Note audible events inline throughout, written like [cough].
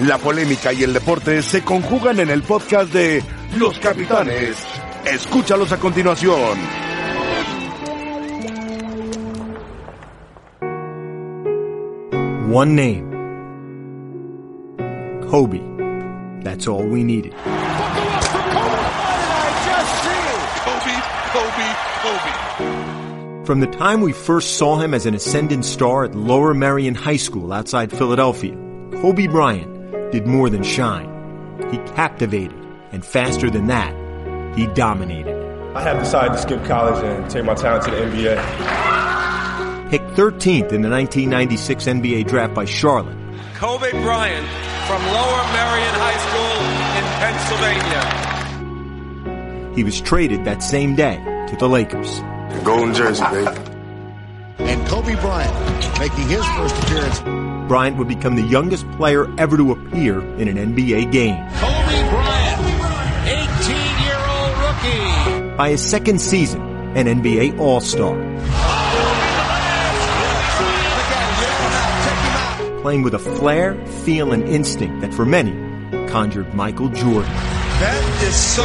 La polémica y el deporte se conjugan en el podcast de Los Capitanes. Escúchalos a continuación. One name. Kobe. That's all we needed. From the time we first saw him as an ascendant star at Lower Merion High School outside Philadelphia, Kobe Bryant did more than shine. He captivated, and faster than that, he dominated. I have decided to skip college and take my talent to the NBA. Picked 13th in the 1996 NBA draft by Charlotte, Kobe Bryant from Lower Merion High School in Pennsylvania. he was traded that same day to the Lakers. Golden jersey, baby. And Kobe Bryant making his first appearance. Bryant would become the youngest player ever to appear in an NBA game. Kobe Bryant, 18-year-old rookie. By his second season, an NBA All-Star. Playing with a flair, feel, and instinct that for many conjured Michael Jordan. That is so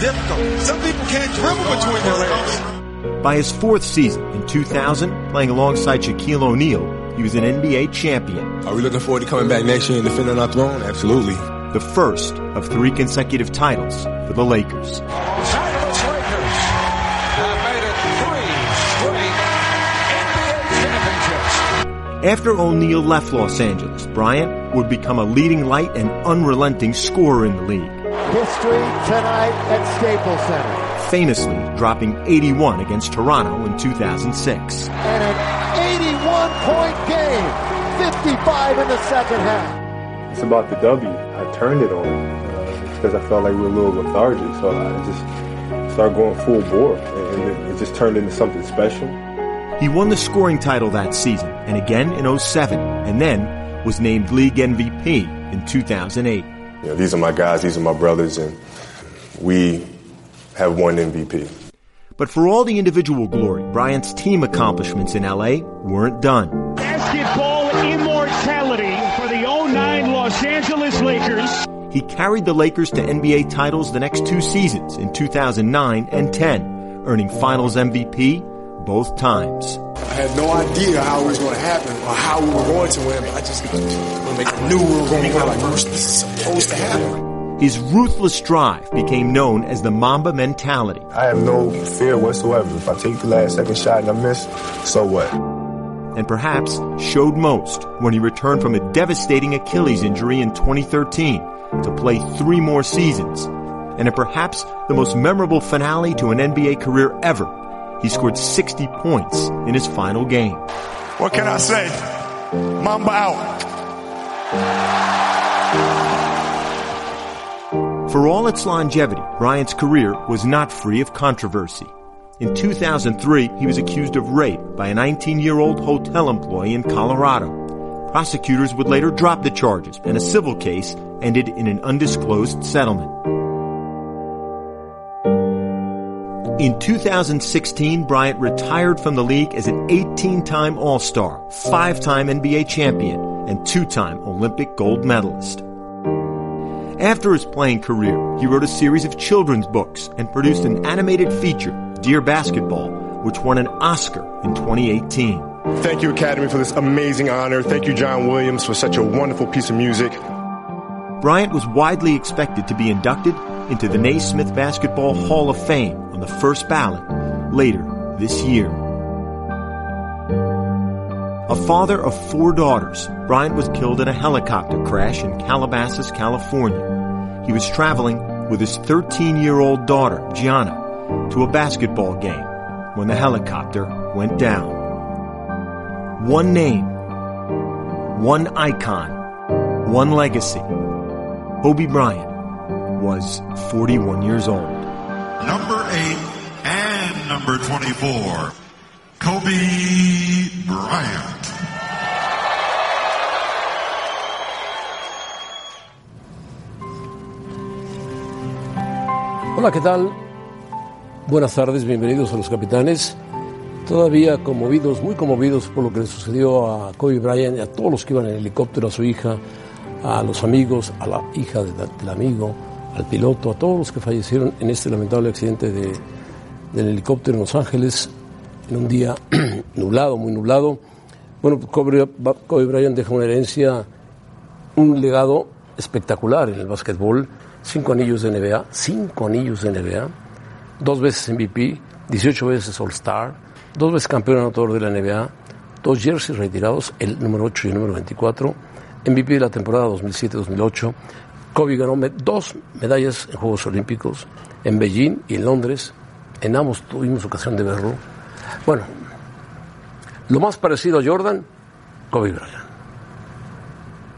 difficult. Some people can't dribble between their legs. By his fourth season, in 2000, playing alongside Shaquille O'Neal, he was an NBA champion. Are we looking forward to coming back next year and defending our throne? Absolutely. The first of three consecutive titles for the Lakers. St. Lakers have made it three straight NBA championships. After O'Neal left Los Angeles, Bryant would become a leading light and unrelenting scorer in the league, History tonight at Staples Center. famously dropping 81 against Toronto in 2006. And an 81 point game. 55 in the second half. It's about the W. I turned it on uh, because I felt like we were a little lethargic. So I just started going full bore, and it, it just turned into something special. He won the scoring title that season and again in 07 and then was named league MVP in 2008. You know, these are my guys. These are my brothers, and we have won MVP. But for all the individual glory, Bryant's team accomplishments in LA weren't done. Basketball immortality for the 09 Los Angeles Lakers. He carried the Lakers to NBA titles the next two seasons in 2009 and 10, earning finals MVP both times. I had no idea how it was going to happen or how we were going to win, but I just I knew we were going to win. Like, this is supposed to happen. His ruthless drive became known as the Mamba mentality. I have no fear whatsoever. If I take the last second shot and I miss, so what? and perhaps showed most when he returned from a devastating Achilles injury in 2013 to play three more seasons. And at perhaps the most memorable finale to an NBA career ever, he scored 60 points in his final game. What can I say? Mamba out. For all its longevity, Bryant's career was not free of controversy. In 2003, he was accused of rape by a 19-year-old hotel employee in Colorado. Prosecutors would later drop the charges, and a civil case ended in an undisclosed settlement. In 2016, Bryant retired from the league as an 18-time All-Star, 5-time NBA champion, and 2-time Olympic gold medalist. After his playing career, he wrote a series of children's books and produced an animated feature, Dear Basketball, which won an Oscar in 2018. Thank you, Academy, for this amazing honor. Thank you, John Williams, for such a wonderful piece of music. Bryant was widely expected to be inducted into the Naismith Basketball Hall of Fame on the first ballot later this year. A father of four daughters, Bryant was killed in a helicopter crash in Calabasas, California. He was traveling with his 13-year-old daughter, Gianna, to a basketball game when the helicopter went down. One name, one icon, one legacy. Kobe Bryant was 41 years old. Number 8 and number 24, Kobe Bryant. ¿Qué tal? Buenas tardes, bienvenidos a los capitanes. Todavía conmovidos, muy conmovidos por lo que le sucedió a Kobe Bryant y a todos los que iban en helicóptero, a su hija, a los amigos, a la hija de del amigo, al piloto, a todos los que fallecieron en este lamentable accidente de- del helicóptero en Los Ángeles, en un día [clears throat] nublado, muy nublado. Bueno, Kobe, Kobe Bryant deja una herencia, un legado espectacular en el básquetbol, cinco anillos de NBA, cinco anillos de NBA, dos veces MVP, 18 veces All-Star, dos veces campeón anotador de la NBA, dos jerseys retirados, el número 8 y el número 24, MVP de la temporada 2007-2008. Kobe ganó dos medallas en Juegos Olímpicos, en Beijing y en Londres. En ambos tuvimos ocasión de verlo. Bueno, lo más parecido a Jordan, Kobe Bryant.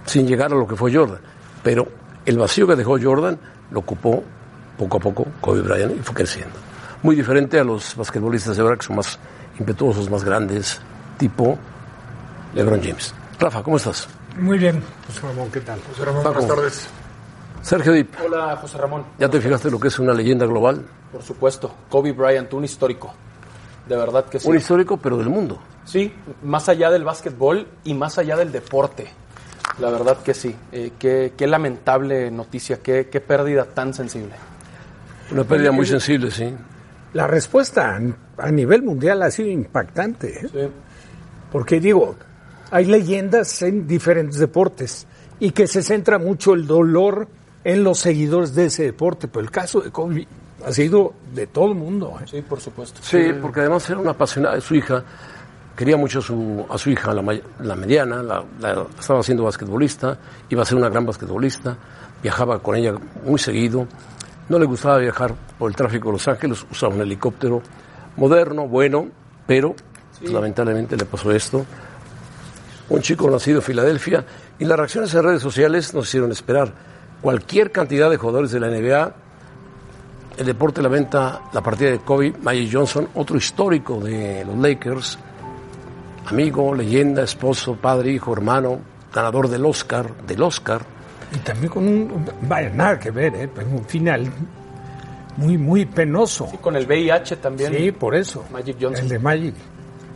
Sin llegar a lo que fue Jordan. Pero el vacío que dejó Jordan lo ocupó poco a poco Kobe Bryant y fue creciendo. Muy diferente a los basquetbolistas de ahora que son más impetuosos, más grandes, tipo LeBron James. Rafa, ¿cómo estás? Muy bien, José Ramón, ¿qué tal? José Ramón, Paco. buenas tardes. Sergio Dip, Hola, José Ramón. ¿ya te fijaste lo que es una leyenda global? Por supuesto, Kobe Bryant, un histórico. De verdad que sí. Un histórico, pero del mundo. Sí, más allá del básquetbol y más allá del deporte. La verdad que sí. Eh, qué, qué lamentable noticia, qué, qué pérdida tan sensible. Una pérdida muy sensible, sí. La respuesta a- nivel mundial ha sido impactante. ¿eh? Porque digo, hay leyendas en diferentes deportes y que se centra mucho el dolor en los seguidores de ese deporte, pero el caso de Kobe ha sido de todo el mundo. ¿eh? Sí, por supuesto. Sí, porque además era una apasionada. Su hija quería mucho a su, a su hija, la, mediana, la, la- estaba siendo basquetbolista, iba a ser una gran basquetbolista, viajaba con ella muy seguido. No le gustaba viajar por el tráfico de Los Ángeles, usaba un helicóptero moderno, bueno, pero lamentablemente le pasó esto. Un chico nacido en Filadelfia y las reacciones en redes sociales nos hicieron esperar. Cualquier cantidad de jugadores de la NBA el deporte lamenta la partida de Kobe Magic Johnson, otro histórico de los Lakers, amigo, leyenda, esposo, padre, hijo, hermano, ganador del Oscar, del Oscar. Y también con un, vaya, nada que ver, ¿eh? pero un final muy, muy penoso. Sí, con el VIH también. Sí, por eso. Magic Johnson. El de Magic.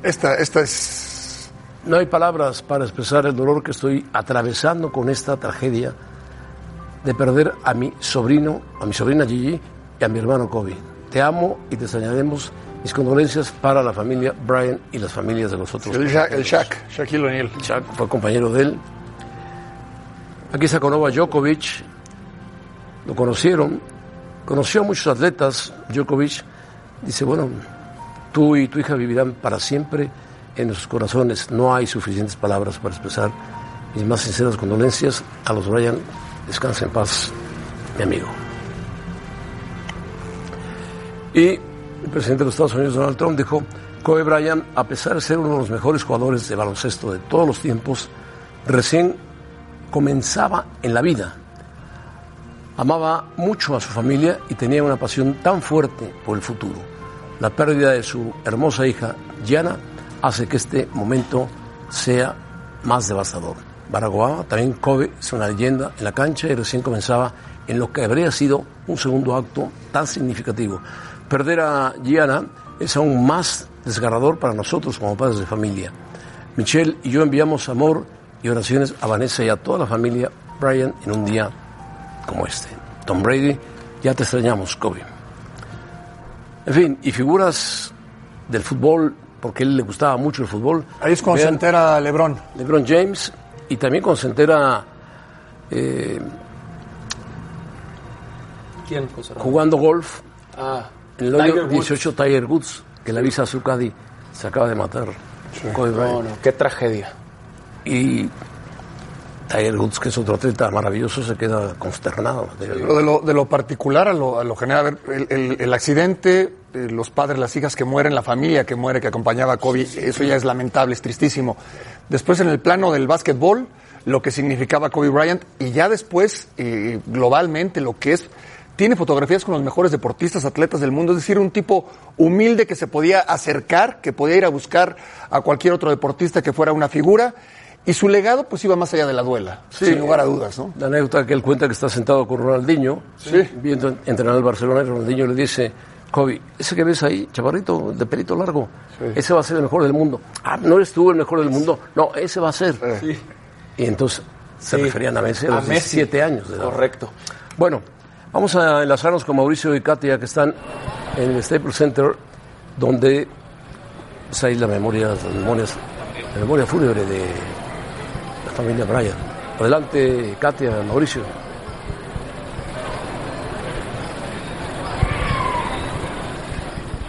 Esta, esta es. No hay palabras para expresar el dolor que estoy atravesando con esta tragedia de perder a mi sobrino, a mi sobrina Gigi y a mi hermano Kobe. Te amo y te extrañaremos. Mis condolencias para la familia Brian y las familias de los otros. El Shaq, el Shaq, Shaquille O'Neal. Shaq fue compañero de él. Aquí está con Novak Djokovic. Lo conocieron. Conoció a muchos atletas. Djokovic dice, bueno, tú y tu hija vivirán para siempre en nuestros corazones. No hay suficientes palabras para expresar mis más sinceras condolencias a los Brian. Descansa en paz, mi amigo. Y el presidente de los Estados Unidos, Donald Trump, dijo, Kobe Bryant, a pesar de ser uno de los mejores jugadores de baloncesto de todos los tiempos, recién comenzaba en la vida. Amaba mucho a su familia y tenía una pasión tan fuerte por el futuro. La pérdida de su hermosa hija, Gianna, hace que este momento sea más devastador. Barack Obama, también Kobe, es una leyenda en la cancha y recién comenzaba en lo que habría sido un segundo acto tan significativo. Perder a Gianna es aún más desgarrador para nosotros como padres de familia. Michelle y yo enviamos amor y oraciones a Vanessa y a toda la familia Brian en un día como este. Tom Brady, ya te extrañamos, Kobe. En fin, y figuras del fútbol, porque a él le gustaba mucho el fútbol. Ahí es cuando se entera LeBron. LeBron James y también cuando se entera eh, ¿Quién, jugando golf Ah, en el Woods. 18 Tiger Woods, que le avisa a su caddy, se acaba de matar. Kobe Bryant. No, no, qué tragedia. Y Tiger Woods, que es otro atleta maravilloso, se queda consternado. De lo, de lo particular a lo, a lo general, a ver, el, el- el accidente, eh, los padres, las hijas que mueren, la familia que muere, que acompañaba a Kobe, eso ya es lamentable, es tristísimo. Después en el plano del básquetbol, lo que significaba Kobe Bryant, y ya después, eh, globalmente, lo que es, tiene fotografías con los mejores deportistas, atletas del mundo, es decir, un tipo humilde que se podía acercar, que podía ir a buscar a cualquier otro deportista que fuera una figura, y su legado pues iba más allá de la duela, sin lugar a dudas, ¿no? La anécdota que él cuenta que está sentado con Ronaldinho, viendo entrenar al Barcelona, y Ronaldinho le dice, Kobe, ese que ves ahí, chavarrito, de pelito largo, ese va a ser el mejor del mundo. Ah, ¿no eres tú el mejor del mundo? No, ese va a ser. Y entonces Se Sí. referían a Messi a A los Messi. 17 años de edad. Correcto. Bueno, vamos a enlazarnos con Mauricio y Katia que están en el Staples Center, donde pues, hay la memoria, las memorias, la memoria fúnebre de la familia Bryan. Adelante, Katia, Mauricio.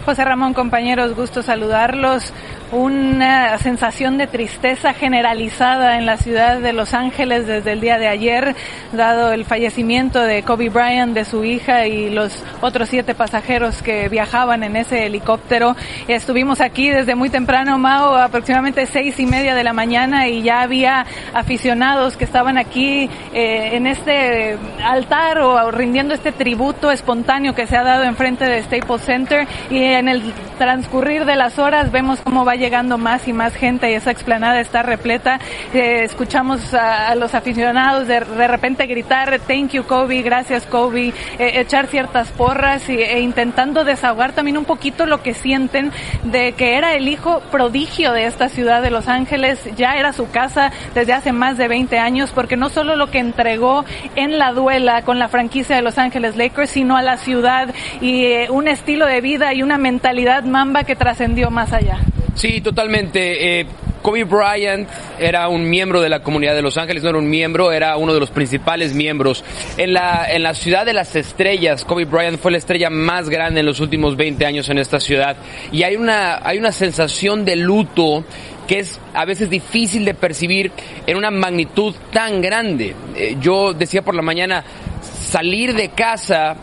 José Ramón, compañeros, gusto saludarlos. Una sensación de tristeza generalizada en la ciudad de Los Ángeles desde el día de ayer, dado el fallecimiento de Kobe Bryant, de su hija y los otros siete pasajeros que viajaban en ese helicóptero. Estuvimos aquí desde muy temprano, Mao, aproximadamente seis y media de la mañana y ya había aficionados que estaban aquí eh, en este altar o rindiendo este tributo espontáneo que se ha dado enfrente de Staples Center y en el transcurrir de las horas vemos cómo va llegando más y más gente y esa explanada está repleta. Eh, escuchamos a, los aficionados de, de, repente gritar thank you Kobe, gracias Kobe, eh, echar ciertas porras y, e intentando desahogar también un poquito lo que sienten de que era el hijo prodigio de esta ciudad de Los Ángeles, ya era su casa desde hace más de 20 años porque no solo lo que entregó en la duela con la franquicia de Los Ángeles Lakers, sino a la ciudad y eh, un estilo de vida y una mentalidad mamba que trascendió más allá. Sí, totalmente. Eh, Kobe Bryant era un miembro de la comunidad de Los Ángeles, no era un miembro, era uno de los principales miembros. En la, en la ciudad de las estrellas, Kobe Bryant fue la estrella más grande en los últimos 20 años en esta ciudad. Y hay una, hay una sensación de luto que es a veces difícil de percibir en una magnitud tan grande. Eh, yo decía por la mañana, salir de casa,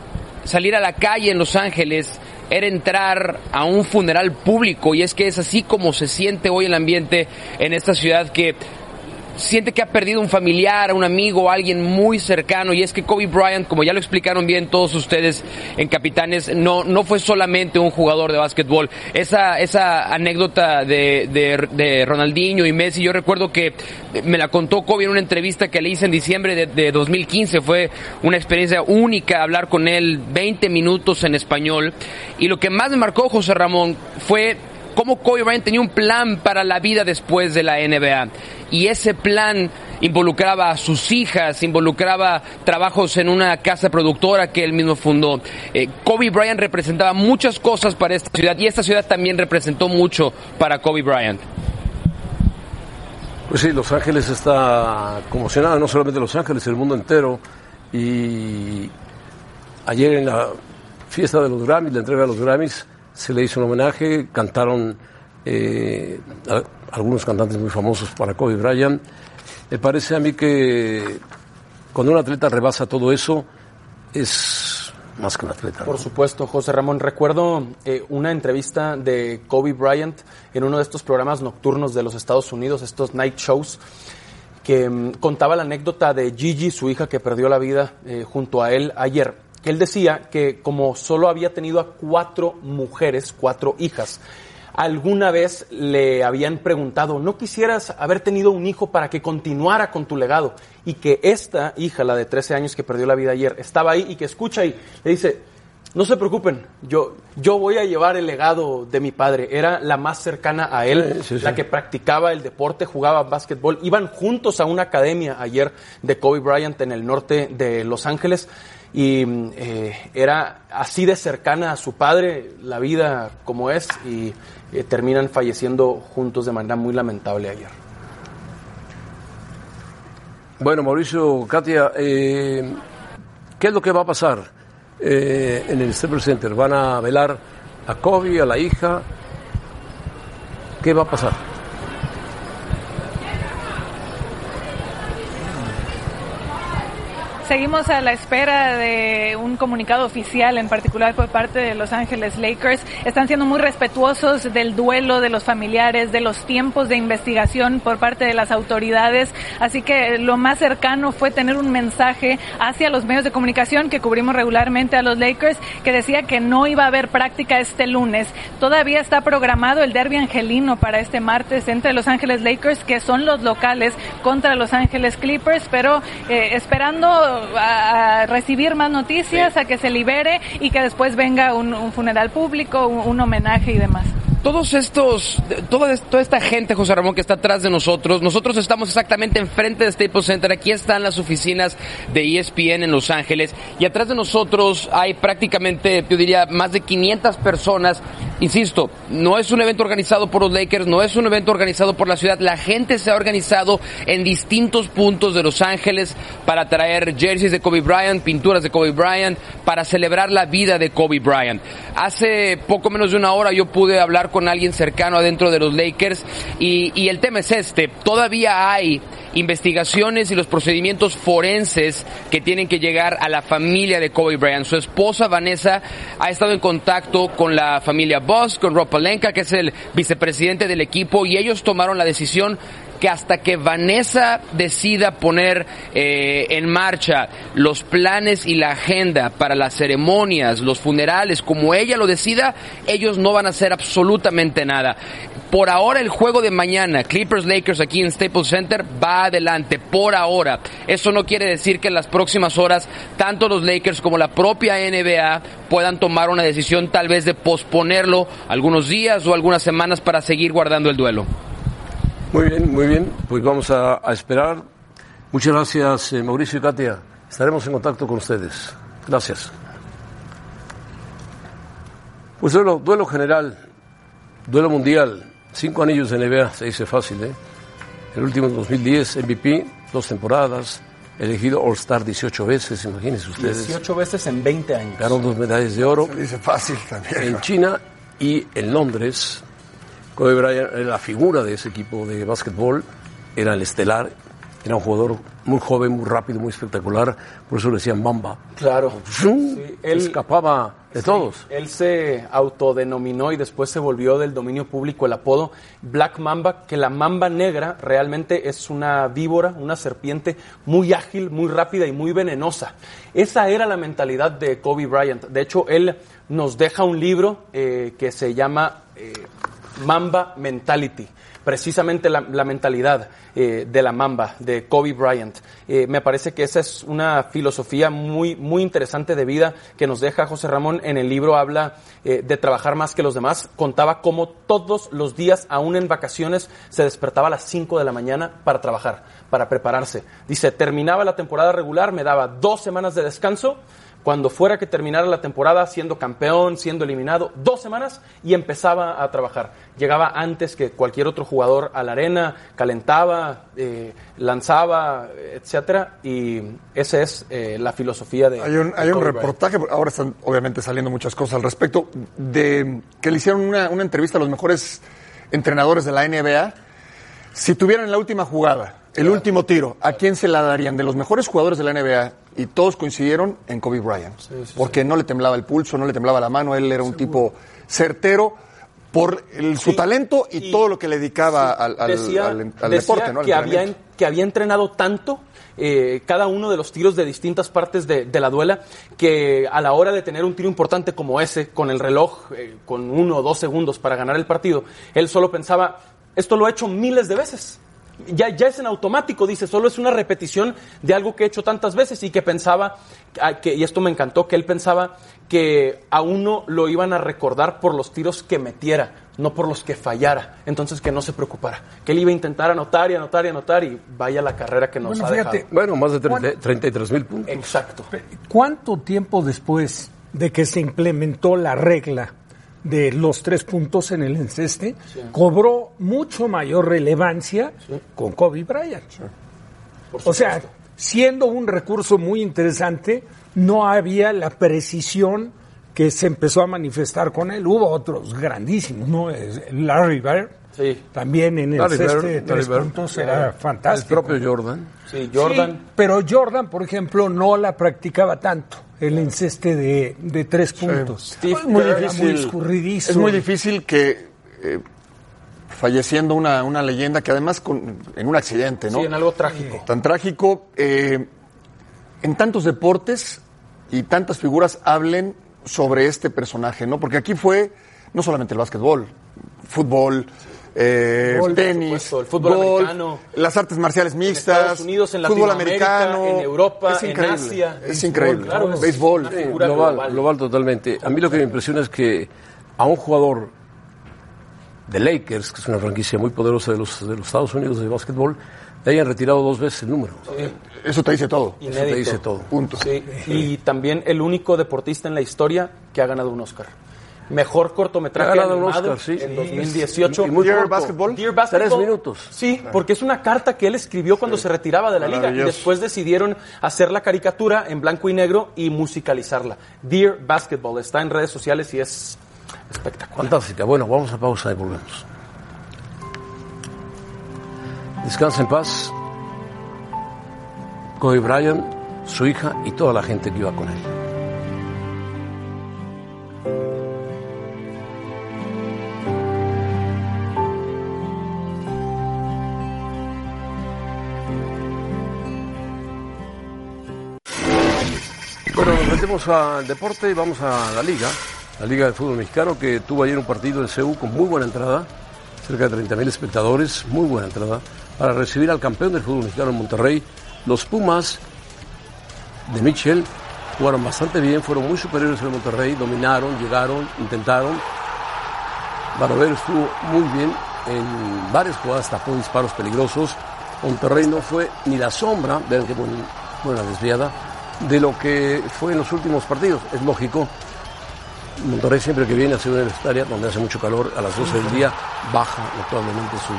salir a la calle en Los Ángeles, era entrar a un funeral público y es que es así como se siente hoy el ambiente en esta ciudad que siente que ha perdido un familiar, un amigo, alguien muy cercano y es que Kobe Bryant, como ya lo explicaron bien todos ustedes en Capitanes, no, no fue solamente un jugador de básquetbol. Esa, esa anécdota de, Ronaldinho y Messi, yo recuerdo que me la contó Kobe en una entrevista que le hice en diciembre de, de 2015, fue una experiencia única hablar con él 20 minutos en español y lo que más me marcó José Ramón fue cómo Kobe Bryant tenía un plan para la vida después de la NBA. Y ese plan involucraba a sus hijas, involucraba trabajos en una casa productora que él mismo fundó. Eh, Kobe Bryant representaba muchas cosas para esta ciudad y esta ciudad también representó mucho para Kobe Bryant. Pues sí, Los Ángeles está conmocionada, no solamente Los Ángeles, el mundo entero. Y ayer en la fiesta de los Grammys, la entrega de los Grammys, se le hizo un homenaje, cantaron eh, algunos cantantes muy famosos para Kobe Bryant. Me parece a mí que cuando un atleta rebasa todo eso, es más que un atleta. Por supuesto, José Ramón. Recuerdo eh, una entrevista de Kobe Bryant en uno de estos programas nocturnos de los Estados Unidos, estos night shows, que um, contaba la anécdota de Gigi, su hija que perdió la vida eh, junto a él ayer que él decía que como solo había tenido a cuatro mujeres, cuatro hijas, alguna vez le habían preguntado, ¿no quisieras haber tenido un hijo para que continuara con tu legado? Y que esta hija, la de 13 años que perdió la vida ayer, estaba ahí y que escucha y le dice, no se preocupen, yo, yo voy a llevar el legado de mi padre. Era la más cercana a él, sí, sí, sí. la que practicaba el deporte, jugaba básquetbol. Iban juntos a una academia ayer de Kobe Bryant en el norte de Los Ángeles y eh, era así de cercana a su padre, la vida como es, y eh, terminan falleciendo juntos de manera muy lamentable ayer. Bueno, Mauricio, Katia, eh, ¿qué es lo que va a pasar en el Staples Center? ¿Van a velar a Kobe, a la hija? ¿Qué va a pasar? Seguimos a la espera de un comunicado oficial, en particular por parte de Los Ángeles Lakers. Están siendo muy respetuosos del duelo de los familiares, de los tiempos de investigación por parte de las autoridades. Así que lo más cercano fue tener un mensaje hacia los medios de comunicación que cubrimos regularmente a los Lakers, que decía que no iba a haber práctica este lunes. Todavía está programado el derby angelino para este martes entre Los Ángeles Lakers, que son los locales, contra Los Ángeles Clippers, pero eh, esperando a, recibir más noticias, sí. a que se libere y que después venga un, un funeral público, un, un, homenaje y demás. Todos estos, toda, toda esta gente, José Ramón, que está atrás de nosotros, nosotros estamos exactamente enfrente de Staples Center, aquí están las oficinas de ESPN en Los Ángeles, y atrás de nosotros hay prácticamente, yo diría, más de 500 personas. Insisto, no es un evento organizado por los Lakers, no es un evento organizado por la ciudad, la gente se ha organizado en distintos puntos de Los Ángeles para traer jerseys de Kobe Bryant, pinturas de Kobe Bryant, para celebrar la vida de Kobe Bryant. Hace poco menos de una hora yo pude hablar con alguien cercano adentro de los Lakers y, el tema es este, todavía hay investigaciones y los procedimientos forenses que tienen que llegar a la familia de Kobe Bryant. Su esposa Vanessa ha estado en contacto con la familia Boss, con Rob Palenka, que es el vicepresidente del equipo, y ellos tomaron la decisión que hasta que Vanessa decida poner eh, en marcha los planes y la agenda para las ceremonias, los funerales, como ella lo decida, ellos no van a hacer absolutamente nada. Por ahora el juego de mañana, Clippers Lakers aquí en Staples Center, va adelante, por ahora. Eso no quiere decir que en las próximas horas tanto los Lakers como la propia NBA puedan tomar una decisión tal vez de posponerlo algunos días o algunas semanas para seguir guardando el duelo. Muy bien, muy bien. Pues vamos a, a esperar. Muchas gracias, eh, Mauricio y Katia. Estaremos en contacto con ustedes. Gracias. Pues duelo, duelo general, duelo mundial. Cinco anillos de NBA, se dice fácil, ¿eh? El último en 2010, MVP, dos temporadas, elegido All-Star 18 veces, imagínense ustedes. 18 veces en 20 años. Ganó dos medallas de oro. Se dice fácil también. En China y en Londres. Kobe Bryant era la figura de ese equipo de básquetbol, era el estelar, era un jugador muy joven, muy rápido, muy espectacular, por eso le decían Mamba. Claro. Sí, él- escapaba de Sí, todos. Él se autodenominó y después se volvió del dominio público el apodo Black Mamba, que la mamba negra realmente es una víbora, una serpiente muy ágil, muy rápida y muy venenosa. Esa era la mentalidad de Kobe Bryant. De hecho, él nos deja un libro eh, que se llama eh, Mamba Mentality. Precisamente la, mentalidad eh, de la mamba, de Kobe Bryant. Eh, me parece que esa es una filosofía muy, muy interesante de vida que nos deja José Ramón. En el libro habla eh, de trabajar más que los demás. Contaba cómo todos los días, aún en vacaciones, se despertaba a las 5 de la mañana para trabajar, para prepararse. Dice, terminaba la temporada regular, me daba dos semanas de descanso cuando fuera que terminara la temporada siendo campeón, siendo eliminado, dos semanas y empezaba a trabajar. Llegaba antes que cualquier otro jugador a la arena, calentaba, eh, lanzaba, etcétera, y esa es eh, la filosofía de. Hay un, hay un reportaje, ahora están obviamente saliendo muchas cosas al respecto, de que le hicieron una, una entrevista a los mejores entrenadores de la NBA. Si tuvieran la última jugada, el último tiro, ¿a quién se la darían? De los mejores jugadores de la NBA, y todos coincidieron en Kobe Bryant. porque no le temblaba el pulso, no le temblaba la mano, él era un tipo certero por el- su talento y, todo lo que le dedicaba al, al- decía, al- al decía deporte, que, había, que había entrenado tanto eh, cada uno de los tiros de distintas partes de, de la duela que a la hora de tener un tiro importante como ese, con el reloj, eh, con uno o dos segundos para ganar el partido, él solo pensaba, esto lo he hecho miles de veces. Ya, ya es en automático, dice, solo es una repetición de algo que he hecho tantas veces y que pensaba, ah, que, y esto me encantó, que él pensaba que a uno lo iban a recordar por los tiros que metiera, no por los que fallara. Entonces que no se preocupara, que él iba a intentar anotar y anotar y anotar y vaya la carrera que nos Bueno, ha fíjate, dejado. Bueno, más de 30 33 mil puntos. Exacto. ¿Cuánto tiempo después de que se implementó la regla de los tres puntos en el enceste, cobró mucho mayor relevancia con Kobe Bryant? O sea, siendo un recurso muy interesante, no había la precisión que se empezó a manifestar con él. Hubo otros grandísimos, ¿no? Larry Bird, también en el Larry ceste Bird, de tres Bird. puntos era fantástico. El propio Jordan. Sí, Jordan. Sí, pero Jordan, por ejemplo, no la practicaba tanto, el enceste de, de tres puntos. es muy difícil. muy escurridizo. Es muy difícil que eh, falleciendo una, una leyenda que además con- en un accidente, ¿no? Sí, en algo trágico. Tan trágico, eh, en tantos deportes y tantas figuras hablen sobre este personaje, ¿no? Porque aquí fue no solamente el básquetbol, fútbol, eh, tenis, supuesto, el fútbol golf, americano. las artes marciales mixtas, Estados Unidos, en fútbol americano, en Europa, es en Asia. es increíble, Claro, es béisbol, global, global. global totalmente. A mí lo que me impresiona es que a un jugador de Lakers, que es una franquicia muy poderosa de los, de los Estados Unidos de básquetbol, le hayan retirado dos veces el número. Eso te dice todo. Eso te dice todo. Punto. Sí, y también el único deportista en la historia que ha ganado un Oscar. Mejor cortometraje Ha ganado un animado Oscar, sí. en 2018. Y muy Dear corto. Basketball. Dear Basketball. Tres minutos. Sí, porque es una carta que él escribió cuando se retiraba de la liga y después decidieron hacer la caricatura en blanco y negro y musicalizarla. Dear Basketball está en redes sociales y es espectacular. Fantástica. Bueno, vamos a pausa y volvemos. Descansa en paz. Kobe Bryant, su hija y toda la gente que iba con él. Metemos al deporte y vamos a la liga, la Liga de Fútbol Mexicano, que tuvo ayer un partido en CEU con muy buena entrada, cerca de 30.000 espectadores, muy buena entrada, para recibir al campeón del fútbol mexicano en Monterrey. Los Pumas de Michel jugaron bastante bien, fueron muy superiores al Monterrey, dominaron, llegaron, intentaron. Barovero estuvo muy bien en varias jugadas, tapó disparos peligrosos. Monterrey no fue ni la sombra, vean qué buen- buena desviada, de lo que fue en los últimos partidos. Es lógico, Monterrey siempre que viene a Ciudad Universitaria, donde hace mucho calor, a las 12 del día, baja notablemente su,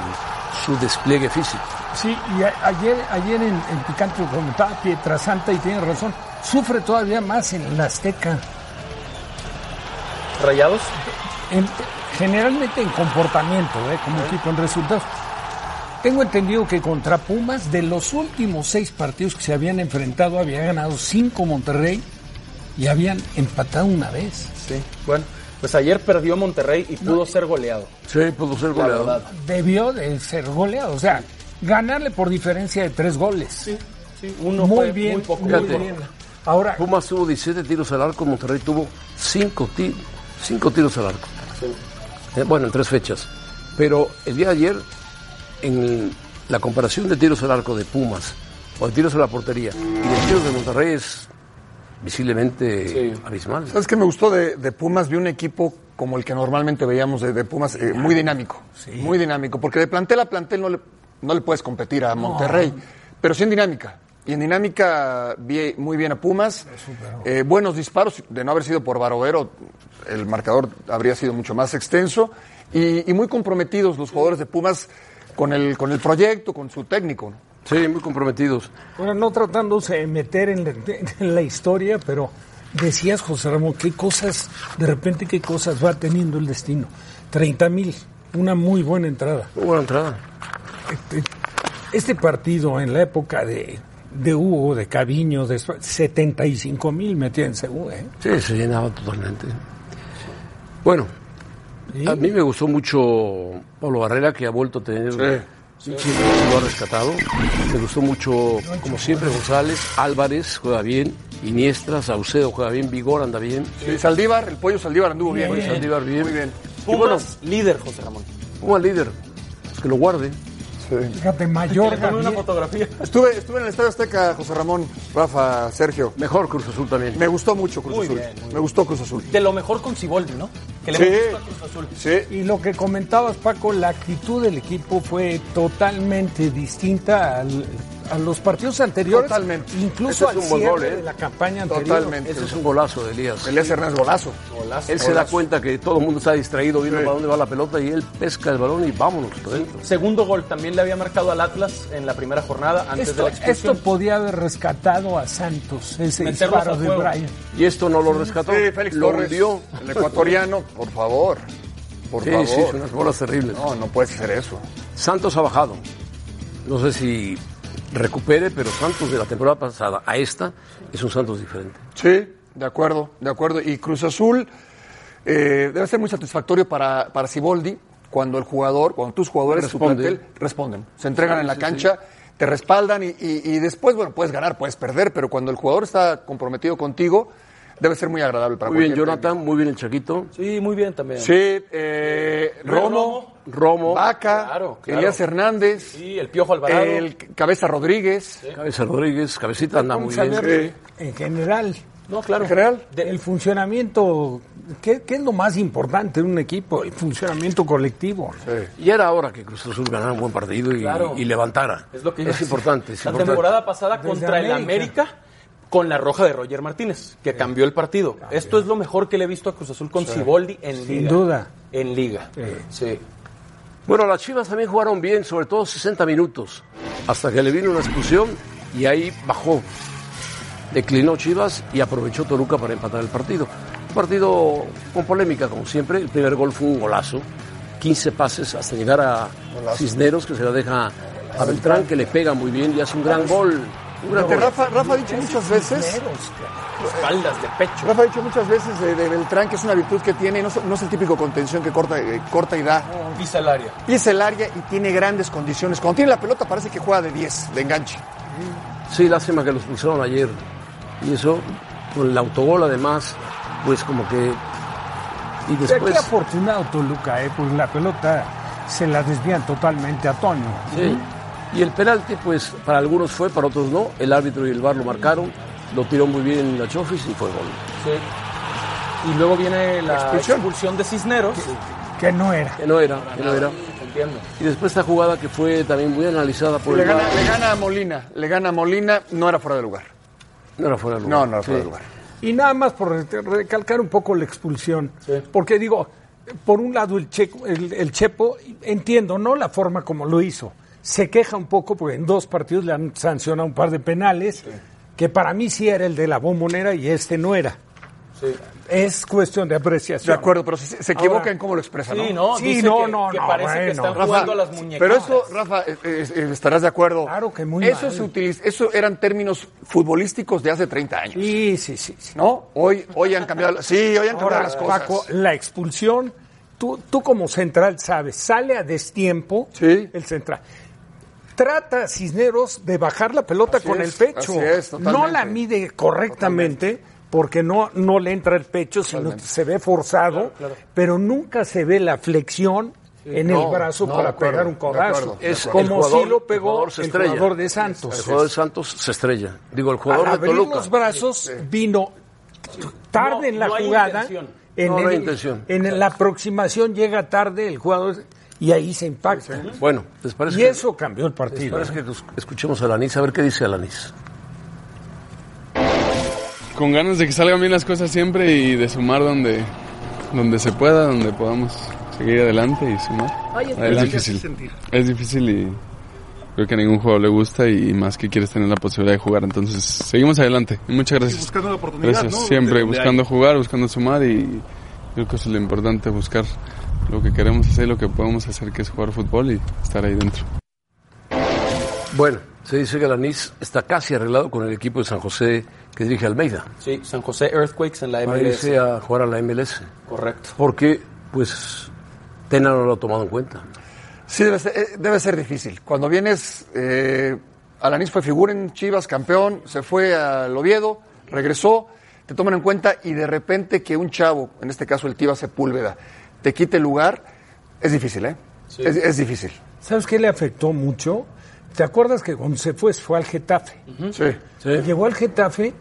su despliegue físico. Sí, y a- ayer, ayer en, en Picante lo comentaba Pietrasanta y tiene razón, sufre todavía más en la Azteca. ¿Rayados? En- generalmente en comportamiento, ¿eh? como equipo en resultados. Tengo entendido que contra Pumas, de los últimos seis partidos que se habían enfrentado, había ganado cinco Monterrey y habían empatado una vez. Sí, bueno, pues ayer perdió Monterrey y pudo ser goleado. Sí, pudo ser goleado. Debió de ser goleado, o sea, ganarle por diferencia de tres goles. Sí, sí, uno muy fue bien, muy poco. muy bien. Ahora, Pumas tuvo 17 tiros al arco, Monterrey tuvo 5 cinco tiros al arco. Eh, bueno, en tres fechas. Pero el día de ayer, en la comparación de tiros al arco de Pumas, o de tiros a la portería, y de tiros de Monterrey es visiblemente abismal. ¿Sabes qué me gustó de, de Pumas? Vi un equipo como el que normalmente veíamos de, de Pumas, eh, muy dinámico. Muy dinámico. Porque de plantel a plantel no le, no le puedes competir a Monterrey. Pero sí en dinámica. Y en dinámica vi muy bien a Pumas. Eh, buenos disparos. De no haber sido por Barovero, el marcador habría sido mucho más extenso. Y, y muy comprometidos los jugadores de Pumas con el, con el proyecto, con su técnico. ¿no? Sí, muy comprometidos. Bueno, no tratándose de meter en la, en la historia, pero decías, José Ramón, qué cosas, de repente, qué cosas va teniendo el destino. 30 mil, una muy buena entrada. Muy buena entrada. Este, este partido en la época de, de Hugo, de Caviño, de 75 mil metía en Seúl, ¿eh? Sí, se llenaba totalmente. Bueno, a mí me gustó mucho Pablo Barrera, que ha vuelto a tener... Sí. lo ha rescatado. Me gustó mucho, como siempre, González, Álvarez juega bien, Iniestra, Saucedo juega bien, Vigor anda bien. Sí, Saldívar, el pollo Saldívar anduvo bien. Pollo Saldívar bien. Muy bien. Pumas, líder, José Ramón. Pumas líder, pues que lo guarde. Fíjate, mayor. Tomé una fotografía. Estuve, estuve en el Estadio Azteca, José Ramón, Rafa, Sergio. Mejor Cruz Azul también. Me gustó mucho Cruz Muy Azul. bien, Me gustó Cruz Azul. De lo mejor con Ciboldi, ¿no? Que le Sí. a Cruz Azul. Sí. Y lo que comentabas, Paco, la actitud del equipo fue totalmente distinta al- a los partidos anteriores. Totalmente. Incluso Ese es al un cierre gol, ¿eh? de la campaña anterior. Totalmente. Ese es un golazo de Elías. Elías Hernández golazo. Golazo. Él se da cuenta que todo el mundo está distraído viendo para dónde va la pelota y él pesca el balón y vámonos. adentro. Segundo gol también le había marcado al Atlas en la primera jornada antes de la expulsión. esto podía haber rescatado a Santos, ese Meterlos disparo de. Brian. Y esto no lo rescató. Sí, Félix lo Torres, hundió. el ecuatoriano, por favor. Por Sí, favor. sí, son unas bolas terribles. No, no puedes hacer eso. Santos ha bajado. No sé si recupere, pero Santos de la temporada pasada a esta es un Santos diferente. Sí, de acuerdo, de acuerdo. Y Cruz Azul eh, debe ser muy satisfactorio para, para Siboldi cuando el jugador, cuando tus jugadores, su Responde. plantel, responden. Se entregan Sí, en la sí, cancha, te respaldan y, y- y después, bueno, puedes ganar, puedes perder, pero cuando el jugador está comprometido contigo, debe ser muy agradable para Muy bien, Jonathan, muy bien el Chaquito. Sí, muy bien también. Sí, eh, Romo, Romo, Vaca, Claro, claro. Elías Hernández, Sí, el Piojo Alvarado. el Cabeza Rodríguez. Cabeza Rodríguez, Cabecita anda muy bien. en general, No, claro. En general, el funcionamiento ¿qué, qué es lo más importante en un equipo? El funcionamiento colectivo. Y era hora que Cruz Azul ganara un buen partido y, Claro. y levantara. Es lo que decir. importante. Es la importante. temporada pasada Desde contra el América. Con la roja de Roger Martínez, que cambió el partido. Esto es lo mejor que le he visto a Cruz Azul con Sí. Siboldi en Sin liga. duda. En liga. Sí. Bueno, las Chivas también jugaron bien, sobre todo 60 minutos, hasta que le vino una expulsión y ahí bajó. Declinó Chivas y aprovechó Toluca para empatar el partido. Un partido con polémica, como siempre. El primer gol fue un golazo. 15 pases hasta llegar a Cisneros, que se la deja a Beltrán, que le pega muy bien y hace un gran gol. Rafa, Rafa ha dicho muchas veces, Espaldas de pecho. Rafa ha dicho muchas veces de, de Beltrán que es una virtud que tiene, no, es- no es el típico contención que corta, eh, corta y da. Pisa el área. Pisa el área y tiene grandes condiciones. Cuando tiene la pelota parece que juega de 10, de enganche. Sí, lástima que los expulsaron ayer. Y eso, con el autogol además, pues como que... Y Qué después... afortunado Toluca, ¿eh? Pues la pelota se la desvían totalmente a Toño. Sí. Y el penalti, pues para algunos fue, para otros no. El árbitro y el VAR lo marcaron, lo tiró muy bien la Chofis y fue gol. Sí. Y luego viene la Expulsión. expulsión, de Cisneros. Que no era. Que no era, que no era. Entiendo. Y después esta jugada que fue también muy analizada por Le el gana, le gana a Molina, le gana a Molina, no era fuera de lugar. No era fuera de lugar. No, no era fuera Sí. de lugar. Y nada más por re- recalcar un poco la expulsión. Porque digo, por un lado el, Checo, el, el Chepo, entiendo, ¿no? La forma como lo hizo. Se queja un poco porque en dos partidos le han sancionado un par de penales, que para mí sí era el de la bombonera y este no era. Es cuestión de apreciación. De acuerdo, pero se, se equivoca Ahora- en cómo lo expresa, Sí, ¿no? no, Sí, dice no, que, no, que no, parece que bueno. están Rafa, jugando a las muñecas. pero eso, Rafa, eh, eh, eh, estarás de acuerdo. Claro que muy eso mal. se utiliza, eso eran términos futbolísticos de hace 30 años. Sí, sí, sí. sí. ¿No? Hoy, hoy han cambiado, sí, hoy han cambiado Ahora, las cosas. Paco, la expulsión, tú, tú como central sabes, sale a destiempo Sí. el central. Trata Cisneros de bajar la pelota Así con es, el pecho. así es, totalmente. no la mide correctamente porque no, no le entra el pecho, sino Totalmente. se ve forzado, pero nunca se ve la flexión en No, el brazo no, para acuerdo, pegar un codazo. Es como jugador- si lo el pegó jugador el, se estrella. jugador de Santos. El jugador de Santos se estrella. Digo, el Al jugador de abrir Toluca. los brazos vino tarde No, en la no hay jugada. intención. En, No, no hay el- intención. en la aproximación llega tarde el jugador y ahí se impacta. Bueno, ¿les parece Y que- eso cambió el les partido. parece que escuchemos a Alanis? A ver qué dice Alanis. con ganas de que salgan bien las cosas siempre y de sumar donde, donde se pueda, donde podamos seguir adelante y sumar. Oye, es ¿qué difícil. Es difícil y creo que a ningún jugador le gusta y más que quieres tener la posibilidad de jugar. Entonces, seguimos adelante. Y muchas gracias. buscando la oportunidad, Gracias. ¿no? Siempre buscando hay. jugar, buscando sumar y creo que eso es lo importante, buscar lo que queremos hacer, lo que podemos hacer, que es jugar fútbol y estar ahí dentro. Bueno, se dice que Alanis está casi arreglado con el equipo de San José que dirige Almeida. Sí, San José Earthquakes en la Para MLS. irse a jugar a la MLS. Correcto. Porque, pues, Tena no lo ha tomado en cuenta. Sí, debe ser, eh, debe ser difícil. Cuando vienes, eh, Alanis fue figura en Chivas, campeón, se fue al Oviedo, regresó, te toman en cuenta y de repente que un chavo, en este caso el Tiva Sepúlveda, te quite el lugar, es difícil, ¿eh? Es, es difícil. ¿Sabes qué le afectó mucho? ¿Te acuerdas que cuando se fue, fue al Getafe? Sí. Llegó al Getafe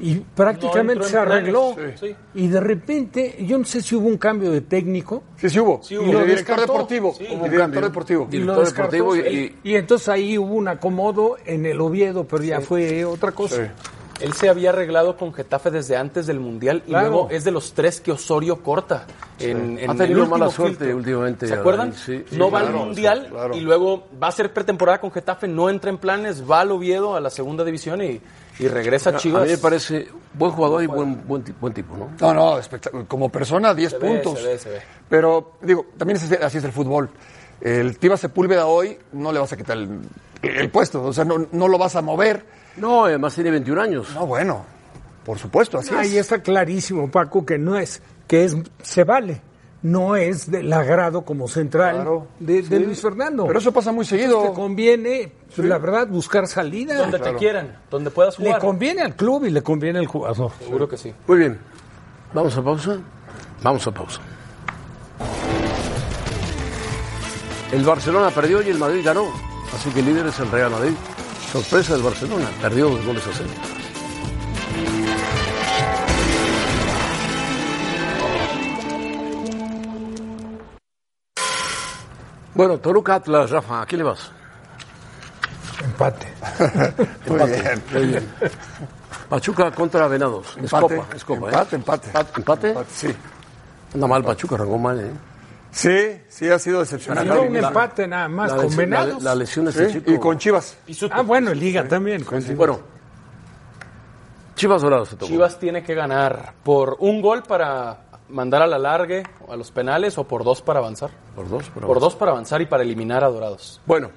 y prácticamente se arregló. sí. Y de repente, yo no sé si hubo un cambio de técnico. Sí, sí hubo. Sí Y hubo. director deportivo. Sí. y Hubo director cambio. deportivo. Y Director deportivo y- Y, y entonces ahí hubo un acomodo en el Oviedo, pero ya fue otra cosa. Él se había arreglado con Getafe desde antes del Mundial y luego es de los tres que Osorio corta. En, en Ha tenido el mala suerte filtro. últimamente, ¿Se acuerdan? Sí, sí, no va claro, al Mundial sí, claro. y luego va a ser pretemporada con Getafe, no entra en planes, va al Oviedo a la segunda división y, y regresa a A Chivas. mí me parece buen jugador y buen, buen, ti- buen tipo, ¿no? No, no, como persona, 10 Se ve, puntos. se ve, se ve. Pero, digo, también es así, así es el fútbol. El Tiva Sepúlveda hoy no le vas a quitar el, el puesto, o sea, no, no lo vas a mover. No, además tiene 21 años. No, bueno, por supuesto, así Ahí es. está clarísimo, Paco, que no es, que es, se vale. No es del agrado como central Claro, de. Luis Fernando. Pero eso pasa muy seguido. Te conviene, la verdad, buscar salida. donde te quieran, donde puedas Le jugar. conviene al club y le conviene al jugador. Seguro que sí. Muy bien. ¿Vamos a pausa? Vamos a pausa. El Barcelona perdió y el Madrid ganó. Así que el líder es el Real Madrid. Sorpresa del Barcelona. Perdió dos goles a cero. Bueno, Toluca Atlas, Rafa, ¿a quién le vas? Empate. [laughs] empate. Muy bien. Pachuca contra Venados. Empate, es copa, es copa. Empate, eh. empate, empate. empate. ¿Empate? Sí. Anda mal Pachuca, arrancó mal, ¿eh? Sí, sí ha sido decepcionante. Un empate nada más la con lesión- Venados. La, la lesión de este Sí, chico. y con Chivas. Ah, bueno, Liga también. con- Bueno, Chivas Dorados se tocó. Chivas tiene que ganar por un gol para mandar a la largue, a los penales, o por dos para avanzar. Por dos, por, Por dos para avanzar y para eliminar a Dorados. Bueno,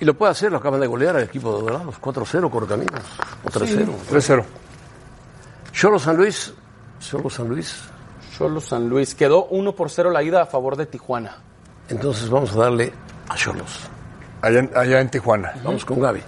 y lo puede hacer, lo acaban de golear al equipo de Dorados. 4-0 Correcaminos. O 3-0. 3-0. Cholo San Luis. Cholo San Luis. Cholo San Luis. Quedó 1 por 0 la ida a favor de Tijuana. Entonces vamos a darle a Cholos. Allá, allá en Tijuana. Vamos con Gaby.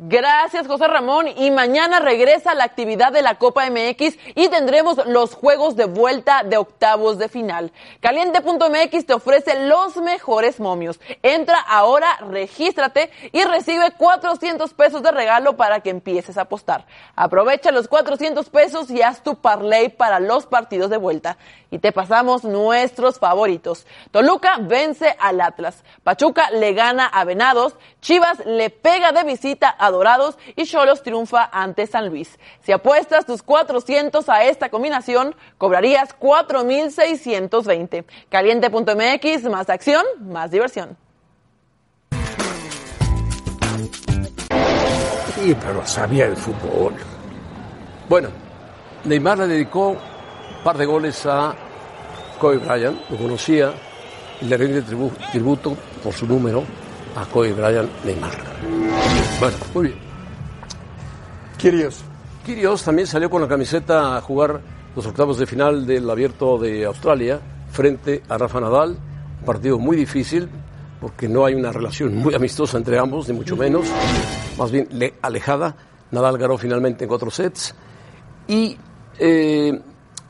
Gracias, José Ramón. Y mañana regresa la actividad de la Copa MX y tendremos los juegos de vuelta de octavos de final. Caliente.mx te ofrece los mejores momios. Entra ahora, regístrate y recibe 400 pesos de regalo para que empieces a apostar. Aprovecha los 400 pesos y haz tu parlay para los partidos de vuelta. Y te pasamos nuestros favoritos. Toluca vence al Atlas. Pachuca le gana a Venados. Chivas le pega de visita a Dorados y Cholos triunfa ante San Luis. Si apuestas tus 400 a esta combinación, cobrarías 4,620. Caliente.mx, más acción, más diversión. Sí, pero sabía el fútbol. Bueno, Neymar le dedicó un par de goles a Kobe Bryant, lo conocía y le rinde tribu- tributo por su número a Kobe Bryant Neymar. Bueno, muy bien. Kirios. Kirios también salió con la camiseta a jugar los octavos de final del Abierto de Australia frente a Rafa Nadal. Un partido muy difícil porque no hay una relación muy amistosa entre ambos, ni mucho menos. Más bien le- alejada. Nadal ganó finalmente en cuatro sets. Y eh,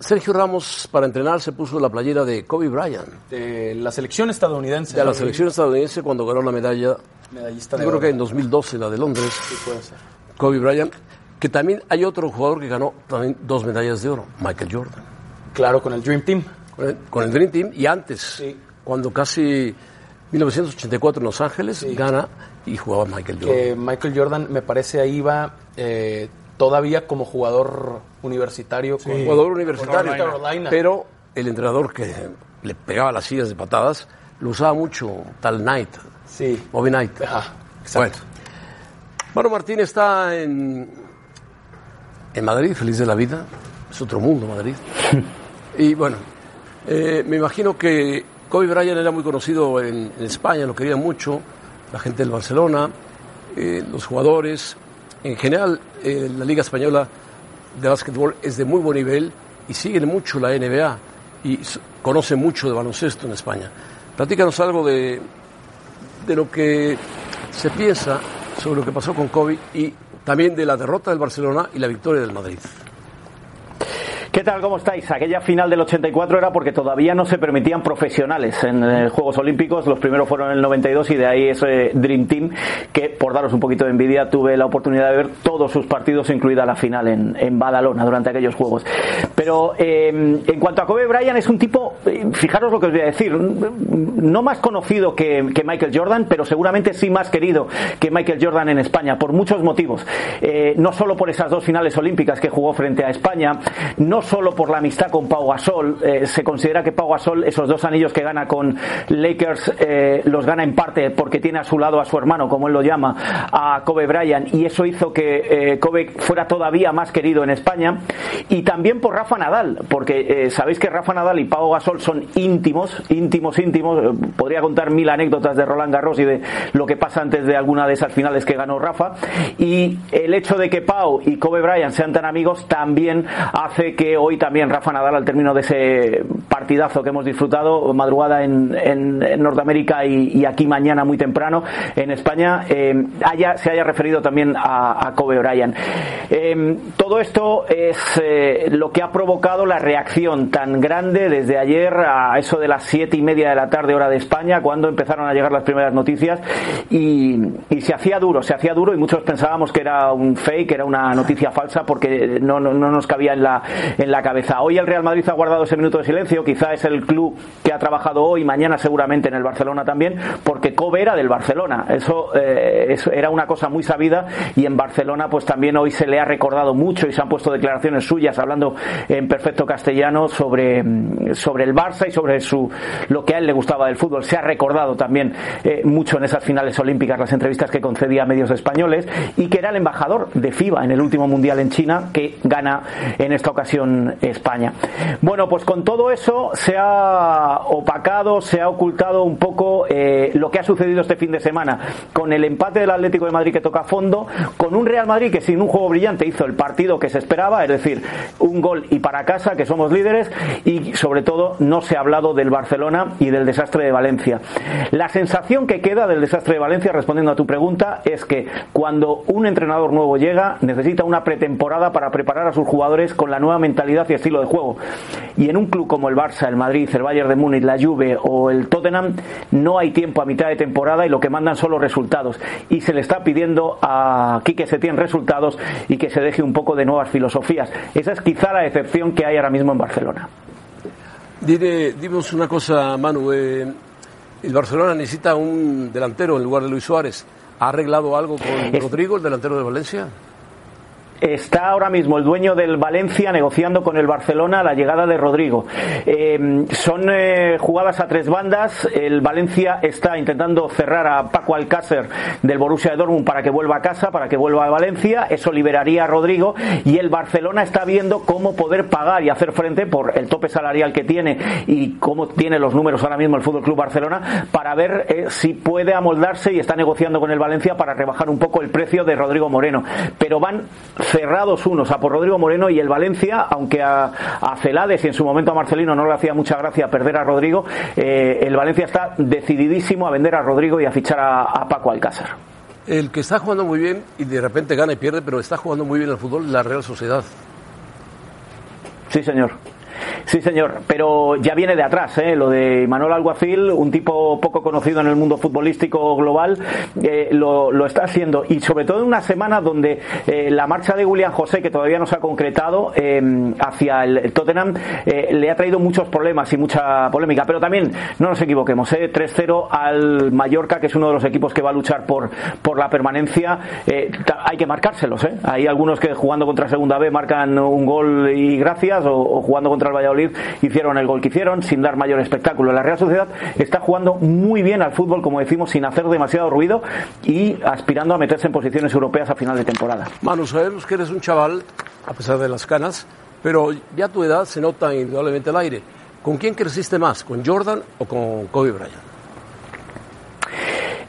Sergio Ramos, para entrenar, se puso la playera de Kobe Bryant, De la selección estadounidense. de la selección estadounidense cuando ganó la medalla. Medallista de Yo creo que en 2012, la de Londres. Sí, puede ser. Kobe Bryant, que también hay otro jugador que ganó también dos medallas de oro, Michael Jordan. Claro, con el Dream Team. Con el, con el Dream Team y antes, cuando casi 1984 en Los Ángeles gana y jugaba Michael Jordan. Que Michael Jordan, me parece, ahí va eh, todavía como jugador universitario. con- Jugador universitario, Carolina. pero el entrenador que le pegaba las sillas de patadas lo usaba mucho, tal Knight, Sí. Bobby Knight. Ajá, Bueno, Manu Martín está en, en Madrid, feliz de la vida. Es otro mundo Madrid. [laughs] y bueno, eh, me imagino que Kobe Bryant era muy conocido en, en España, lo quería mucho, la gente del Barcelona, eh, los jugadores. En general, eh, la Liga Española de Básquetbol es de muy buen nivel y siguen mucho la NBA y conocen mucho de baloncesto en España. Platícanos algo de, de lo que se piensa sobre lo que pasó con Kobe y también de la derrota del Barcelona y la victoria del Madrid. ¿Qué tal? ¿Cómo estáis? Aquella final del 84 era porque todavía no se permitían profesionales en eh, Juegos Olímpicos. Los primeros fueron en el 92 y de ahí ese Dream Team que, por daros un poquito de envidia, tuve la oportunidad de ver todos sus partidos, incluida la final en, en Badalona durante aquellos Juegos. Pero eh, en cuanto a Kobe Bryant, es un tipo, eh, fijaros lo que os voy a decir, no más conocido que, que Michael Jordan, pero seguramente sí más querido que Michael Jordan en España, por muchos motivos. Eh, no solo por esas dos finales olímpicas que jugó frente a España, no solo por la amistad con Pau Gasol, eh, se considera que Pau Gasol, esos dos anillos que gana con Lakers, eh, los gana en parte porque tiene a su lado a su hermano, como él lo llama, a Kobe Bryant, y eso hizo que eh, Kobe fuera todavía más querido en España, y también por Rafa Nadal, porque eh, sabéis que Rafa Nadal y Pau Gasol son íntimos, íntimos, íntimos, eh, podría contar mil anécdotas de Roland Garros y de lo que pasa antes de alguna de esas finales que ganó Rafa, y el hecho de que Pau y Kobe Bryant sean tan amigos también hace que hoy también Rafa Nadal al término de ese partidazo que hemos disfrutado madrugada en, en- Norteamérica y, aquí mañana muy temprano en España eh, haya, se haya referido también a, Kobe Bryant. Eh, todo esto es eh, lo que ha provocado la reacción tan grande desde ayer a eso de las siete y media de la tarde hora de España cuando empezaron a llegar las primeras noticias. Y, se hacía duro, se hacía duro y muchos pensábamos que era un fake, era una noticia falsa porque no, no, no nos cabía en la, en la cabeza. Hoy el Real Madrid ha guardado ese minuto de silencio, quizá es el club que ha trabajado hoy, mañana seguramente en el Barcelona también, porque Kobe era del Barcelona. Eso, eh, era una cosa muy sabida y en Barcelona pues también hoy se le ha recordado mucho y se han puesto declaraciones suyas hablando en perfecto castellano sobre, sobre el Barça y sobre su, lo que a él le gustaba del fútbol. Se ha recordado también eh, mucho en esas finales olímpicas las entrevistas que concedía a medios españoles y que era el embajador de FIBA en el último mundial en China que gana en esta ocasión España. Bueno, pues con todo eso se ha opacado, se ha ocultado un poco eh, lo que ha sucedido este fin de semana con el empate del Atlético de Madrid que toca fondo, con un Real Madrid que sin un juego brillante hizo el partido que se esperaba, es decir, un gol y para casa, que somos líderes, y sobre todo no se ha hablado del Barcelona y del desastre de Valencia. La sensación que queda del desastre de Valencia, respondiendo a tu pregunta, es que cuando un entrenador nuevo llega, necesita una pretemporada para preparar a sus jugadores con la nueva mentalidad y estilo de juego. Y en un club como el Barça, el Madrid, el Bayern de Múnich, la Juve o el Tottenham, no hay tiempo a mitad de temporada y lo que mandan son los resultados. Y se le está pidiendo a Quique Setién resultados y que se deje un poco de nuevas filosofías. Esa es quizá la excepción que hay ahora mismo en Barcelona. Dime, dimos una cosa, Manu. Eh, el Barcelona necesita un delantero en lugar de Luis Suárez. ¿Ha arreglado algo con Rodrigo, el delantero de Valencia? Está ahora mismo el dueño del Valencia negociando con el Barcelona la llegada de Rodrigo. Eh, son eh, jugadas a tres bandas. El Valencia está intentando cerrar a Paco Alcácer del Borussia de Dortmund para que vuelva a casa, para que vuelva a Valencia. Eso liberaría a Rodrigo. Y el Barcelona está viendo cómo poder pagar y hacer frente por el tope salarial que tiene y cómo tiene los números ahora mismo el Fútbol Club Barcelona para ver eh, si puede amoldarse y está negociando con el Valencia para rebajar un poco el precio de Rodrigo Moreno. Pero van cerrados unos a por Rodrigo Moreno y el Valencia, aunque a, a Celades y en su momento a Marcelino no le hacía mucha gracia perder a Rodrigo, eh, el Valencia está decididísimo a vender a Rodrigo y a fichar a, a Paco Alcácer. El que está jugando muy bien y de repente gana y pierde, pero está jugando muy bien el fútbol, la Real Sociedad. Sí, señor. Sí, señor, pero ya viene de atrás, ¿eh? lo de Manuel Alguacil, un tipo poco conocido en el mundo futbolístico global, eh, lo, está haciendo y sobre todo en una semana donde eh, la marcha de William José, que todavía no se ha concretado, eh, hacia el Tottenham, le ha traído muchos problemas y mucha polémica, pero también no nos equivoquemos, ¿eh? 3-0 al Mallorca, que es uno de los equipos que va a luchar por, por la permanencia, hay que marcárselos, hay algunos que jugando contra Segunda B marcan un gol y gracias, o jugando contra el Valladolid hicieron el gol que hicieron sin dar mayor espectáculo. La Real Sociedad está jugando muy bien al fútbol, como decimos, sin hacer demasiado ruido y aspirando a meterse en posiciones europeas a final de temporada. Manu, sabemos que eres un chaval, a pesar de las canas, pero ya tu edad se nota indudablemente el aire. ¿Con quién creciste más? ¿Con Jordan o con Kobe Bryant?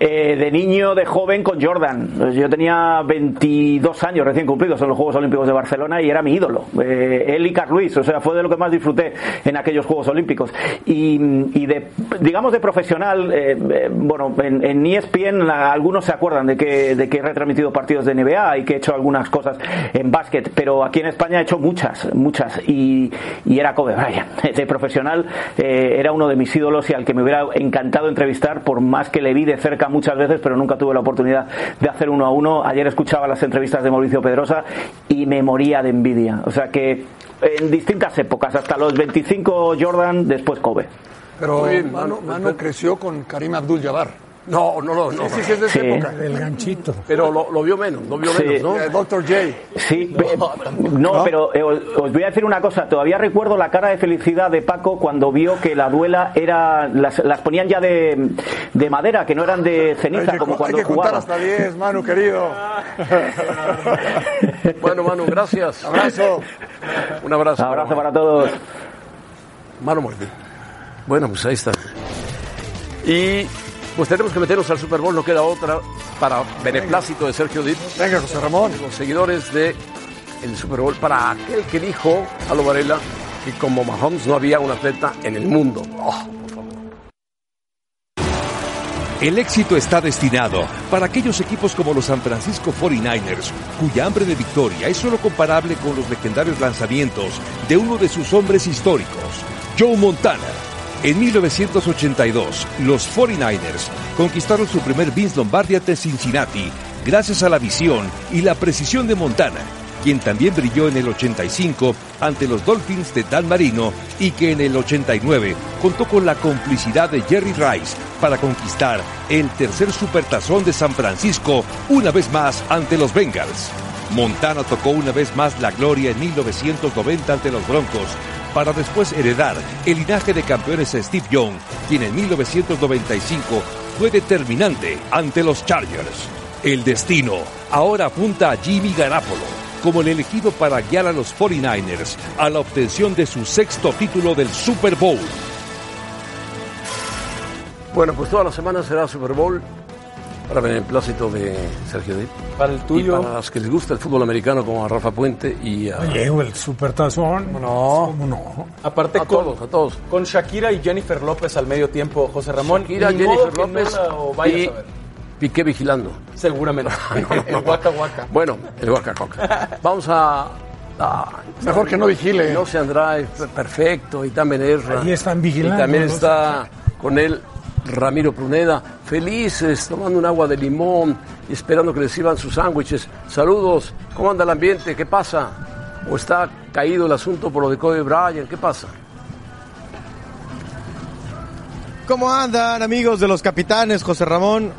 Eh, de niño, de joven con Jordan. Yo tenía 22 años recién cumplidos en los Juegos Olímpicos de Barcelona y era mi ídolo. Eh, él y Carl Luis, o sea, fue de lo que más disfruté en aquellos Juegos Olímpicos. Y, y de, digamos, de profesional, eh, bueno, en, en ESPN algunos se acuerdan de que, de que he retransmitido partidos de NBA y que he hecho algunas cosas en básquet, pero aquí en España he hecho muchas, muchas. Y, y era Kobe Bryant. [laughs] De profesional era uno de mis ídolos y al que me hubiera encantado entrevistar, por más que le vi de cerca muchas veces, pero nunca tuve la oportunidad de hacer uno a uno. Ayer escuchaba las entrevistas de Mauricio Pedrosa y me moría de envidia. O sea que en distintas épocas, hasta los 25 Jordan, después Kobe. Pero Manu, Manu creció con Karim Abdul-Jabbar. No, no, no. no. Sí, sí, es de esa Sí. época. El ganchito. Pero lo, lo vio menos, lo vio Sí. menos, ¿no? Eh, Dr. J. Sí, no, no, pero eh, os, os voy a decir una cosa. Todavía recuerdo la cara de felicidad de Paco cuando vio que la duela era las, las ponían ya de, de madera, que no eran de Hay ceniza que, como hay cuando que contar jugaba. hasta 10, Manu, querido. [laughs] Bueno, Manu, gracias. Abrazo. Un abrazo. Abrazo para todos. Manu Martín. Bueno, pues ahí está. Y pues tenemos que meternos al Super Bowl, no queda otra para beneplácito de Sergio Dit. Venga, José Ramón. Los seguidores de el Super Bowl, para aquel que dijo a lo Varela que como Mahomes no había un atleta en el mundo. Oh, El éxito está destinado para aquellos equipos como los San Francisco 49ers, cuya hambre de victoria es solo comparable con los legendarios lanzamientos de uno de sus hombres históricos, Joe Montana. En 1982, los 49ers conquistaron su primer Vince Lombardi ante Cincinnati gracias a la visión y la precisión de Montana. quien también brilló en el 85 ante los Dolphins de Dan Marino y que en el 89 contó con la complicidad de Jerry Rice para conquistar el tercer supertazón de San Francisco una vez más ante los Bengals. Montana tocó una vez más la gloria en 1990 ante los Broncos para después heredar el linaje de campeones Steve Young, quien en 1995 fue determinante ante los Chargers. El destino ahora apunta a Jimmy Garapolo como el elegido para guiar a los 49ers a la obtención de su sexto título del Super Bowl. Bueno, pues toda la semana será Super Bowl para el plácito de Sergio Díaz. Para el tuyo. Y para los que les gusta el fútbol americano como a Rafa Puente y a... Oye, el supertazón. No. ¿Cómo no? Aparte A con, todos, a todos. con Shakira y Jennifer López al medio tiempo, José Ramón. Shakira, Jennifer que no López la y a. Piqué vigilando. Seguramente. [laughs] [laughs] el Waka Waka. Bueno, el Waka Waka. Vamos a... a- Mejor que no vigile. No se Drive, perfecto, y también Ezra. Ahí están vigilando, Y también está con él Ramiro Pruneda, felices, tomando un agua de limón esperando que les sirvan sus sándwiches. Saludos, ¿cómo anda el ambiente? ¿Qué pasa? ¿O está caído el asunto por lo de Kobe Bryant? ¿Qué pasa? ¿Cómo andan amigos de los capitanes, José Ramón?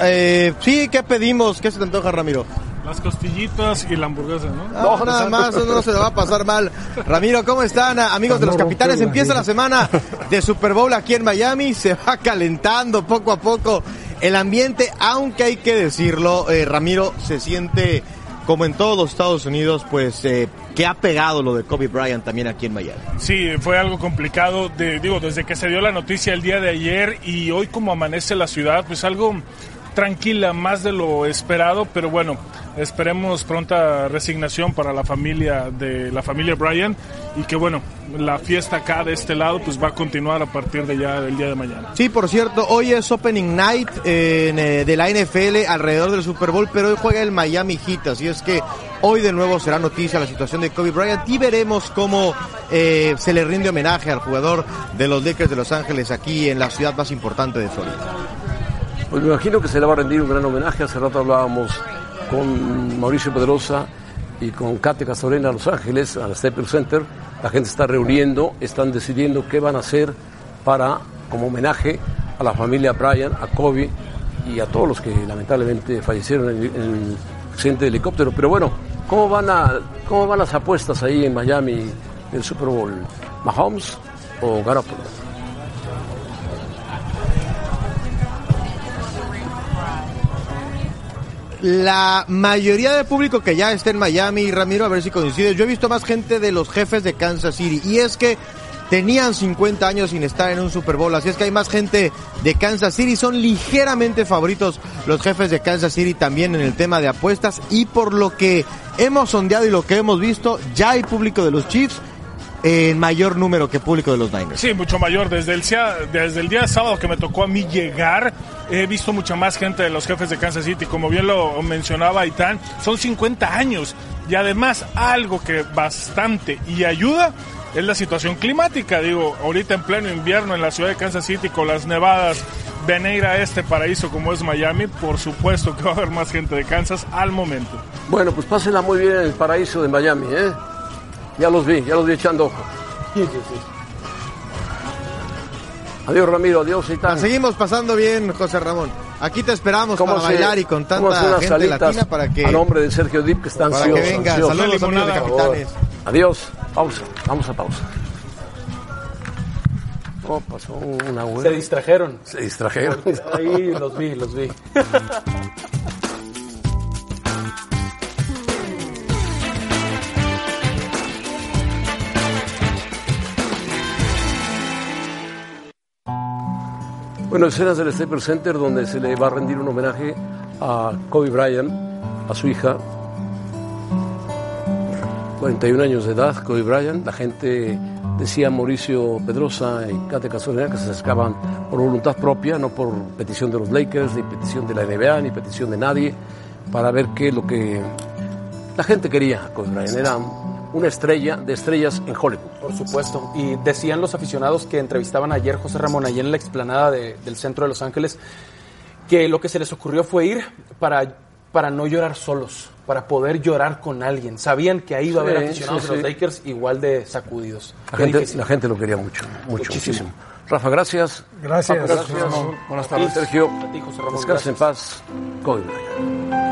Eh, sí, ¿qué pedimos? ¿Qué se te antoja, Ramiro? Las costillitas y la hamburguesa, ¿no? No, nada más, eso no se le va a pasar mal. Ramiro, ¿cómo están? Amigos de los capitanes, empieza la semana [laughs] de Super Bowl aquí en Miami, se va calentando poco a poco el ambiente, aunque hay que decirlo, eh, Ramiro se siente como en todos los Estados Unidos, pues eh, que ha pegado lo de Kobe Bryant también aquí en Miami. Sí, fue algo complicado, de, digo, desde que se dio la noticia el día de ayer y hoy como amanece la ciudad, pues algo tranquila, más de lo esperado, pero bueno, esperemos pronta resignación para la familia de la familia Bryant y que bueno, la fiesta acá de este lado pues va a continuar a partir de ya del día de mañana. Sí, por cierto, hoy es Opening Night eh, de la NFL alrededor del Super Bowl, pero hoy juega el Miami Heat, así es que hoy de nuevo será noticia la situación de Kobe Bryant y veremos cómo eh, se le rinde homenaje al jugador de los Lakers de Los Ángeles aquí en la ciudad más importante de Florida. Pues me imagino que se le va a rendir un gran homenaje. Hace rato hablábamos con Mauricio Pedrosa y con Kate Castorena a Los Ángeles, al Staples Center. La gente está reuniendo, están decidiendo qué van a hacer para, como homenaje a la familia Bryant, a Kobe y a todos los que lamentablemente fallecieron en el accidente de helicóptero. Pero bueno, ¿cómo van, a, ¿cómo van las apuestas ahí en Miami del Super Bowl? ¿Mahomes o Garoppolo? La mayoría del público que ya está en Miami, Ramiro, a ver si coincide, yo he visto más gente de los jefes de Kansas City. Y es que tenían 50 años sin estar en un Super Bowl, así es que hay más gente de Kansas City, son ligeramente favoritos los jefes de Kansas City también en el tema de apuestas. Y por lo que hemos sondeado y lo que hemos visto, ya hay público de los Chiefs en mayor número que público de los Niners. Sí, mucho mayor. Desde el, desde el día sábado que me tocó a mí llegar, he visto mucha más gente de los jefes de Kansas City. Como bien lo mencionaba Itán, son 50 años. Y además, algo que bastante y ayuda es la situación climática. Digo, ahorita en pleno invierno en la ciudad de Kansas City con las nevadas, venir a este paraíso como es Miami, por supuesto que va a haber más gente de Kansas al momento. Bueno, pues pásenla muy bien en el paraíso de Miami, ¿eh? Ya los vi, ya los vi echando ojo. Adiós Ramiro, adiós Itán. La seguimos pasando bien, José Ramón. Aquí te esperamos para se- bailar y con tanta gente latina para que A nombre de Sergio Dip, que está Para ansioso. que venga. ansioso. Saludos, amigos de. Capitanes. Adiós. Pausa. Vamos a pausa. Oh, pasó una Se distrajeron. Se distrajeron. Ahí los vi, los vi. [laughs] Bueno, escenas del Staples Center donde se le va a rendir un homenaje a Kobe Bryant, a su hija, 41 años de edad, Kobe Bryant. La gente decía Mauricio Pedrosa y Kate Casolera que se acercaban por voluntad propia, no por petición de los Lakers, ni petición de la NBA, ni petición de nadie, para ver qué es lo que la gente quería Kobe Bryant. Era una estrella de estrellas en Hollywood. Por supuesto. Y decían los aficionados que entrevistaban ayer José Ramón, allí en la explanada de- del centro de Los Ángeles, que lo que se les ocurrió fue ir para, para no llorar solos. para poder llorar con alguien. Sabían que ahí iba a haber Sí, aficionados sí, de los sí. Lakers igual de sacudidos. La gente, la gente lo quería mucho, mucho, Muchísimo. muchísimo. Rafa, gracias. Gracias. Paco, gracias. Ramón. Buenas tardes, Sergio. A ti, José Ramón, Descansa en paz. Kobe